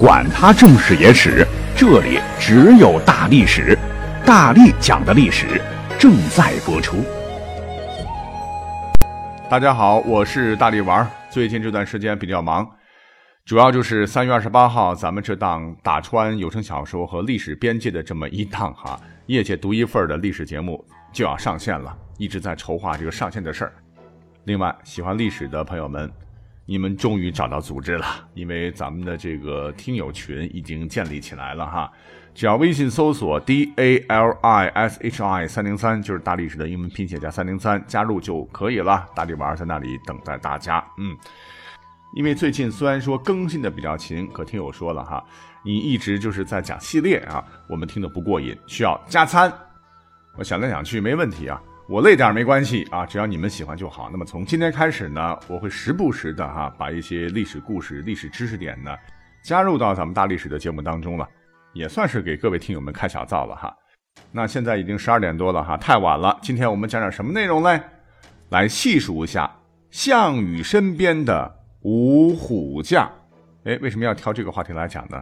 管他正史野史，这里只有大历史，大力讲的历史正在播出。大家好，我是大力丸。最近这段时间比较忙，主要就是三月二十八号，咱们这档打穿有声小说和历史边界的这么一档哈，业界独一份的历史节目就要上线了，一直在筹划这个上线的事儿。另外，喜欢历史的朋友们。你们终于找到组织了，因为咱们的这个听友群已经建立起来了哈。只要微信搜索 D A L I S H I 三零三，就是大历史的英文拼写加三零三，加入就可以了。大力丸在那里等待大家。嗯，因为最近虽然说更新的比较勤，可听友说了哈，你一直就是在讲系列啊，我们听得不过瘾，需要加餐。我想来想去，没问题啊。我累点没关系啊，只要你们喜欢就好。那么从今天开始呢，我会时不时的哈，把一些历史故事、历史知识点呢，加入到咱们大历史的节目当中了，也算是给各位听友们开小灶了哈。那现在已经十二点多了哈，太晚了。今天我们讲点什么内容嘞？来细数一下项羽身边的五虎将。哎，为什么要挑这个话题来讲呢？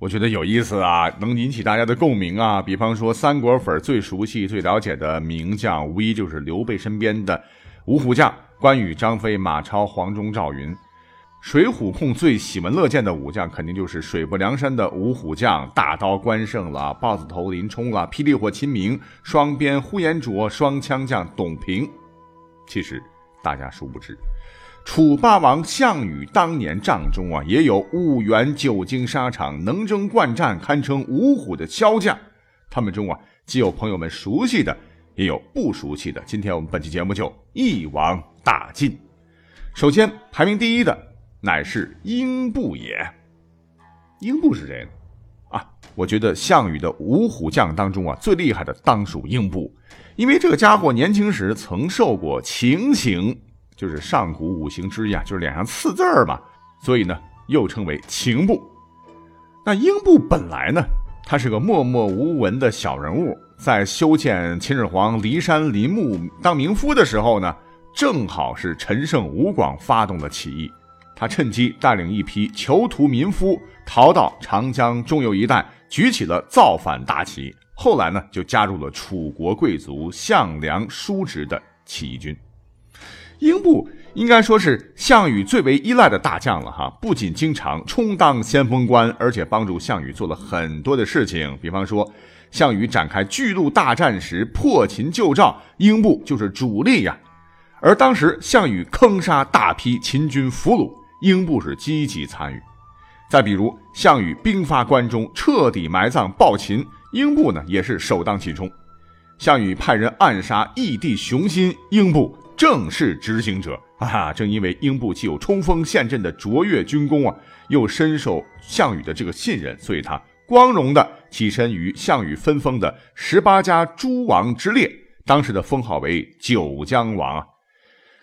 我觉得有意思啊，能引起大家的共鸣啊。比方说，三国粉最熟悉、最了解的名将，无疑就是刘备身边的五虎将：关羽、张飞、马超、黄忠、赵云。水浒控最喜闻乐见的武将，肯定就是水泊梁山的五虎将：大刀关胜了，豹子头林冲了，霹雳火秦明，双鞭呼延灼，双枪将董平。其实大家殊不知。楚霸王项羽当年帐中啊，也有五员久经沙场、能征惯战、堪称五虎的骁将。他们中啊，既有朋友们熟悉的，也有不熟悉的。今天我们本期节目就一网打尽。首先排名第一的乃是英布也。英布是谁？啊，我觉得项羽的五虎将当中啊，最厉害的当属英布，因为这个家伙年轻时曾受过情刑。就是上古五行之一啊，就是脸上刺字儿嘛，所以呢又称为情部。那英布本来呢，他是个默默无闻的小人物，在修建秦始皇骊山陵墓当民夫的时候呢，正好是陈胜吴广发动的起义，他趁机带领一批囚徒民夫逃到长江中游一带，举起了造反大旗。后来呢，就加入了楚国贵族项梁叔侄的起义军。英布应该说是项羽最为依赖的大将了哈，不仅经常充当先锋官，而且帮助项羽做了很多的事情。比方说，项羽展开巨鹿大战时破秦救赵，英布就是主力呀。而当时项羽坑杀大批秦军俘虏，英布是积极参与。再比如，项羽兵发关中，彻底埋葬暴秦，英布呢也是首当其冲。项羽派人暗杀义帝熊心，英布。正式执行者啊！正因为英布既有冲锋陷阵的卓越军功啊，又深受项羽的这个信任，所以他光荣的跻身于项羽分封的十八家诸王之列，当时的封号为九江王啊。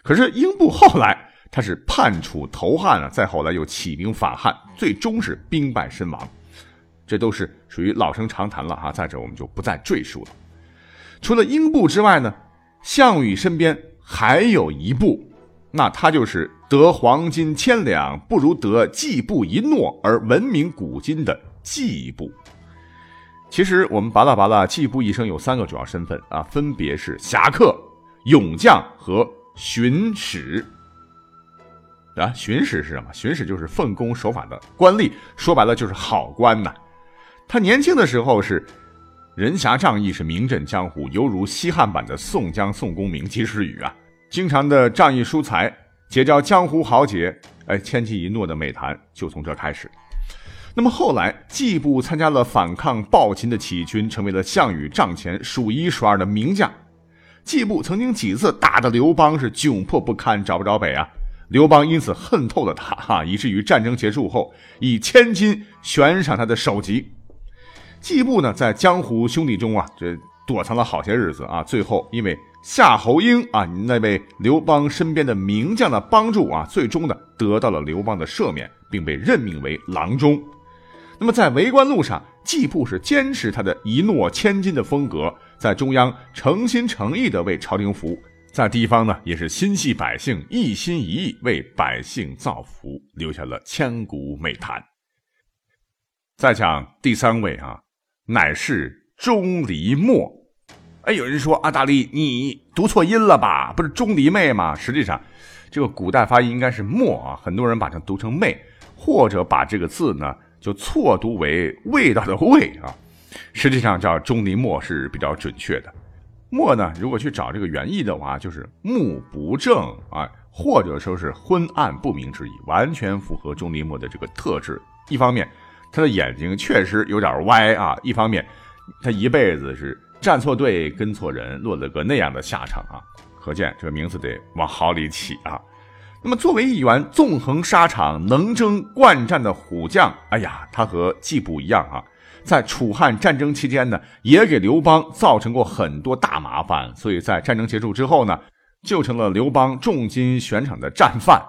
可是英布后来他是叛楚投汉啊，再后来又起兵反汉，最终是兵败身亡，这都是属于老生常谈了哈。在这我们就不再赘述了。除了英布之外呢，项羽身边。还有一部，那他就是得黄金千两不如得季布一诺而闻名古今的季布。其实我们巴拉巴拉，季布一生有三个主要身份啊，分别是侠客、勇将和巡使。啊，巡使是什么？巡使就是奉公守法的官吏，说白了就是好官呐。他年轻的时候是。人侠仗义是名震江湖，犹如西汉版的宋江宋公明及时雨啊！经常的仗义疏财，结交江湖豪杰，哎，千金一诺的美谈就从这开始。那么后来，季布参加了反抗暴秦的起义军，成为了项羽帐前数一数二的名将。季布曾经几次打得刘邦是窘迫不堪，找不着北啊！刘邦因此恨透了他，哈，以至于战争结束后，以千金悬赏他的首级。季布呢，在江湖兄弟中啊，这躲藏了好些日子啊。最后，因为夏侯婴啊，那位刘邦身边的名将的帮助啊，最终呢，得到了刘邦的赦免，并被任命为郎中。那么，在为官路上，季布是坚持他的一诺千金的风格，在中央诚心诚意的为朝廷服务，在地方呢，也是心系百姓，一心一意为百姓造福，留下了千古美谈。再讲第三位啊，乃是钟离昧。哎，有人说啊，大力你读错音了吧？不是钟离昧吗？实际上，这个古代发音应该是墨啊，很多人把它读成昧，或者把这个字呢就错读为味道的味啊。实际上叫钟离墨是比较准确的。墨呢，如果去找这个原意的话，就是目不正啊，或者说是昏暗不明之意，完全符合钟离墨的这个特质。一方面，他的眼睛确实有点歪啊；一方面，他一辈子是站错队、跟错人，落了个那样的下场啊。可见这个名字得往好里起啊。那么，作为一员纵横沙场、能征惯战的虎将，哎呀，他和季布一样啊，在楚汉战争期间呢，也给刘邦造成过很多大麻烦。所以在战争结束之后呢，就成了刘邦重金悬赏的战犯。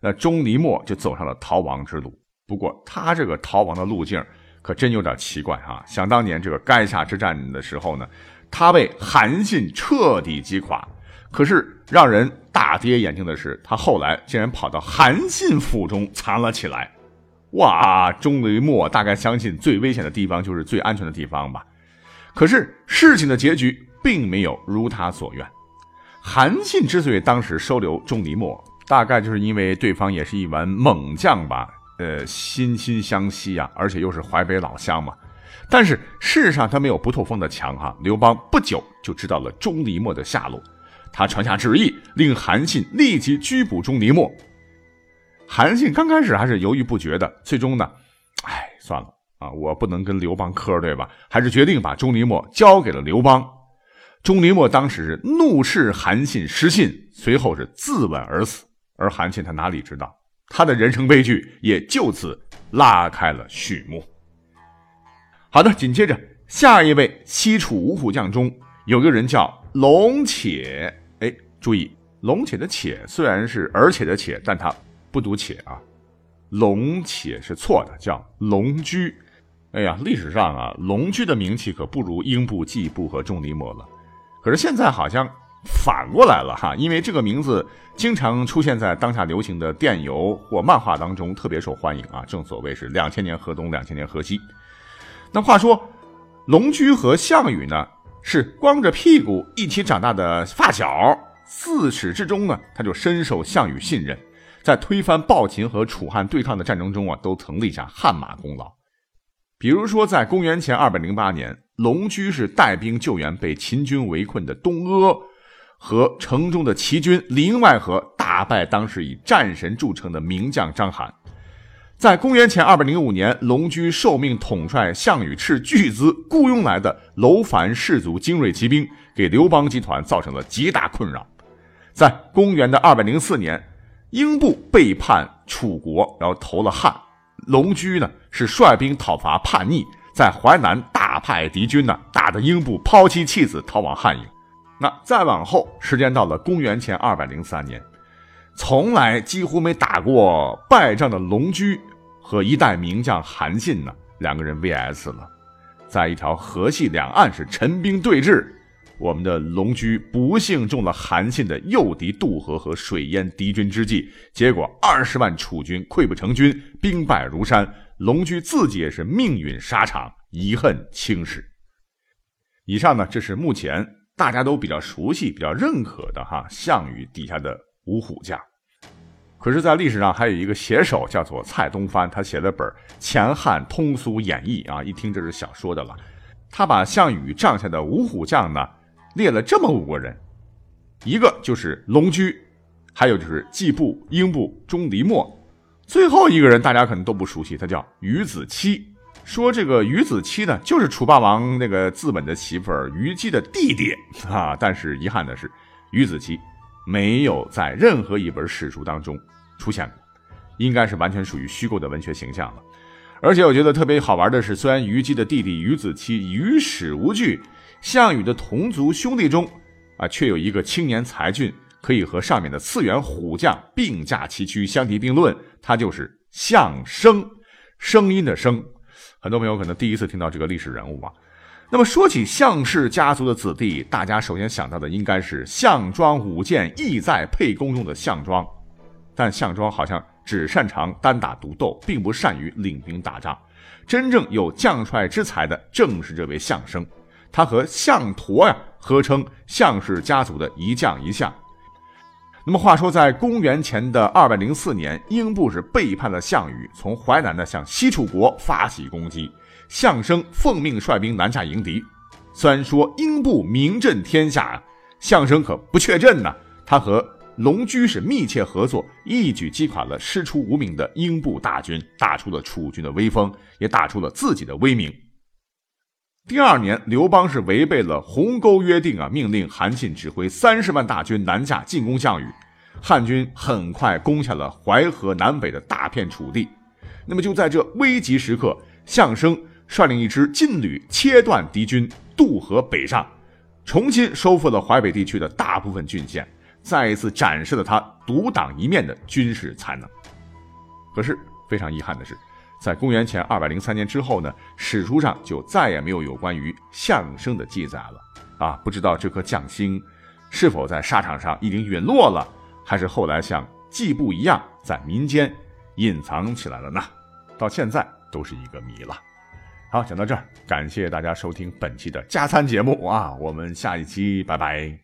那钟离昧就走上了逃亡之路。不过他这个逃亡的路径可真有点奇怪啊！想当年这个垓下之战的时候呢，他被韩信彻底击垮。可是让人大跌眼镜的是，他后来竟然跑到韩信府中藏了起来。哇！钟离昧大概相信最危险的地方就是最安全的地方吧？可是事情的结局并没有如他所愿。韩信之所以当时收留钟离昧，大概就是因为对方也是一员猛将吧。呃，心心相惜呀，而且又是淮北老乡嘛。但是事实上，他没有不透风的墙哈。刘邦不久就知道了钟离昧的下落，他传下旨意，令韩信立即拘捕钟离昧。韩信刚开始还是犹豫不决的，最终呢，哎，算了啊，我不能跟刘邦磕，对吧？还是决定把钟离昧交给了刘邦。钟离昧当时是怒斥韩信失信，随后是自刎而死。而韩信他哪里知道？他的人生悲剧也就此拉开了序幕。好的，紧接着下一位西楚五虎将中有个人叫龙且，哎，注意龙且的且虽然是而且的且，但他不读且啊，龙且是错的，叫龙驹。哎呀，历史上啊，龙驹的名气可不如英布、季布和钟离昧了。可是现在好像。反过来了哈，因为这个名字经常出现在当下流行的电游或漫画当中，特别受欢迎啊。正所谓是两千年河东，两千年河西。那话说，龙驹和项羽呢是光着屁股一起长大的发小，自始至终呢他就深受项羽信任，在推翻暴秦和楚汉对抗的战争中啊，都曾立下汗马功劳。比如说，在公元前二百零八年，龙驹是带兵救援被秦军围困的东阿。和城中的齐军里应外合，大败当时以战神著称的名将章邯。在公元前二百零五年，龙驹受命统帅项羽斥巨资雇佣来的楼烦氏族精锐骑兵，给刘邦集团造成了极大困扰。在公元的二百零四年，英布背叛楚国，然后投了汉。龙驹呢是率兵讨伐叛逆，在淮南大败敌军呢，打得英布抛妻弃子逃往汉营。那再往后，时间到了公元前二百零三年，从来几乎没打过败仗的龙驹和一代名将韩信呢，两个人 VS 了，在一条河系两岸是陈兵对峙，我们的龙驹不幸中了韩信的诱敌渡河和水淹敌军之计，结果二十万楚军溃不成军，兵败如山，龙驹自己也是命运沙场，遗恨青史。以上呢，这是目前。大家都比较熟悉、比较认可的哈，项羽底下的五虎将。可是，在历史上还有一个写手叫做蔡东藩，他写了本《前汉通俗演义》啊，一听这是小说的了。他把项羽帐下的五虎将呢列了这么五个人，一个就是龙驹，还有就是季布、英布、钟离昧，最后一个人大家可能都不熟悉，他叫于子期。说这个于子期呢，就是楚霸王那个自刎的媳妇虞姬的弟弟啊。但是遗憾的是，于子期没有在任何一本史书当中出现过，应该是完全属于虚构的文学形象了。而且我觉得特别好玩的是，虽然虞姬的弟弟于子期与史无据，项羽的同族兄弟中啊，却有一个青年才俊，可以和上面的次元虎将并驾齐驱、相提并论，他就是项生，声音的声。很多朋友可能第一次听到这个历史人物啊。那么说起项氏家族的子弟，大家首先想到的应该是项庄舞剑意在沛公中的项庄，但项庄好像只擅长单打独斗，并不善于领兵打仗。真正有将帅之才的，正是这位项生。他和项佗呀，合称项氏家族的一将一相。那么话说，在公元前的二百零四年，英布是背叛了项羽，从淮南呢向西楚国发起攻击。项生奉命率兵南下迎敌。虽然说英布名震天下啊，项生可不缺阵呢。他和龙驹是密切合作，一举击垮了师出无名的英布大军，打出了楚军的威风，也打出了自己的威名。第二年，刘邦是违背了鸿沟约定啊，命令韩信指挥三十万大军南下进攻项羽。汉军很快攻下了淮河南北的大片楚地。那么就在这危急时刻，项生率领一支劲旅切断敌军，渡河北上，重新收复了淮北地区的大部分郡县，再一次展示了他独当一面的军事才能。可是非常遗憾的是。在公元前二百零三年之后呢，史书上就再也没有有关于相声的记载了啊！不知道这颗将星是否在沙场上已经陨落了，还是后来像季布一样在民间隐藏起来了呢？到现在都是一个谜了。好，讲到这儿，感谢大家收听本期的加餐节目啊！我们下一期拜拜。